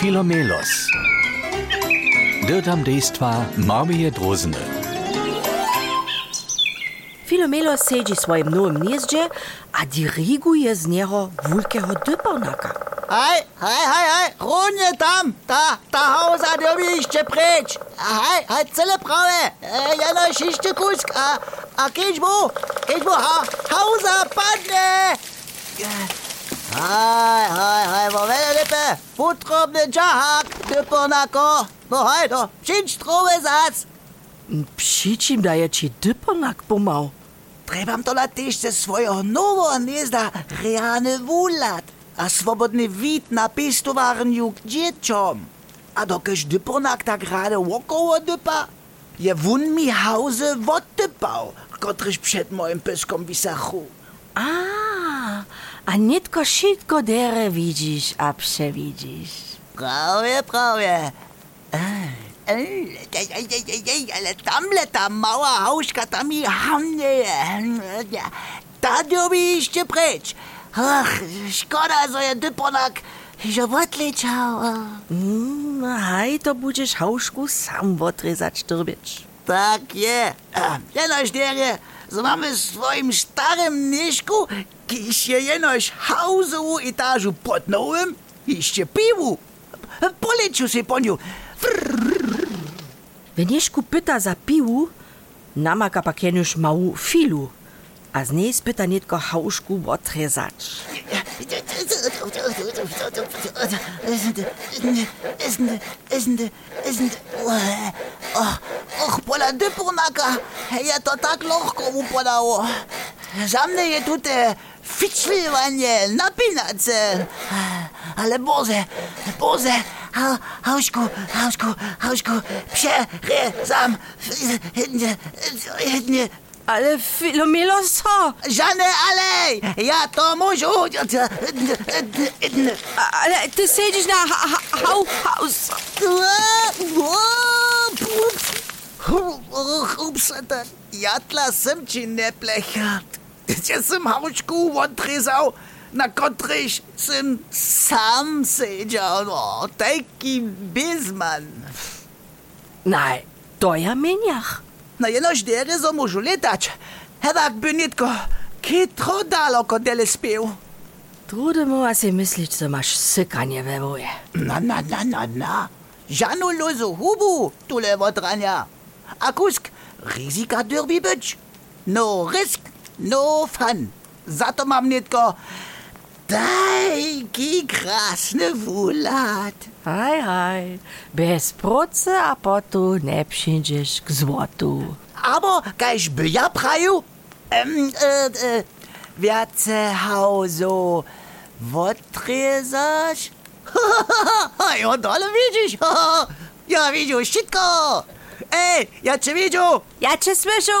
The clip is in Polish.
Filomelos. Dirtam dejstva Marmije Drozene. Filomelo sedi svojim novim nizđe, a diriguje z njega vulkega depavnaka. Hej, hej, hej, hej, Ron je tam, ta, ta hauza dobi išče preč. Hej, hej, cele prave, e, Janoš išče kusk, a, a keč bo, keč bo, ha, hauza padne. Hej, hej, hej, vove, vele lepe, putrobny džahak, dyponako, no hej, to, přič trove zac. Przy czym daje ci dyponak pomał? Trebam to na tyšce svojho nového hniezda reálny vúľad a svobodný vid na pestovarniu k deťom. A dokež dyponak tak ráde okolo dypa, je vun mi hauze oddypał, kotryž przed moim pyskom wysachu. A, a nitko wszystko dere widzisz, a przewidzisz. Prawie, prawie. Ej, ej, ej, ej, ej, ale tamle ta mała hauszka tam i hamnie. Ta dobi jeszcze precz. Ach, szkoda, że je dyponak, że odleciał. Mm, haj, to będziesz hauszku sam odrezać turbić. Tak je. Jenoś derje, so mamy w swoim starym kiś je jenoś hausowu etażu pod nowym, jeszcze piwu. Poleciu się po nią. Jeżku pyta za piwu, namaka pak jenuś mału filu, a z niej spyta nitko Och, pola dyponaka, je to tak lohko mu podało. Za mnie je tu te ficzliwanie, napinace. Ale Boże, Boże, ha, Hauszku, Hauszku, Hauszku, przerezam. Nie, Ale Filomelo co? Żadne alej, ja to muszę. A- Ale ty siedzisz na ha ha hau haus. Ups, ja tla sem ci ne plechert. Ja sem haučku odrezal, na kotryś sem sam siedział. No, taki bizman. Nej, to ja meniach. No jenož dere so môžu letať. Hevak by nitko kitro daleko dele spiev. Trude mu asi myslić, że masz sykanie we woje. Na, na, na, na, na. Žanu lozu hubu tule odrania. A kusk, rizika derby być. No risk, no fun. Za to mam nitko taki krasny wulat. Haj, haj. Bez proce a potu nie przyjdziesz k złotu. Aber gleich by ja praju, ähm, äh, äh, wiace hauso, wotrezasz? ja, dole widzisz, ja widzisz wszystko. Ej, ja cię widział. Ja cię słyszę.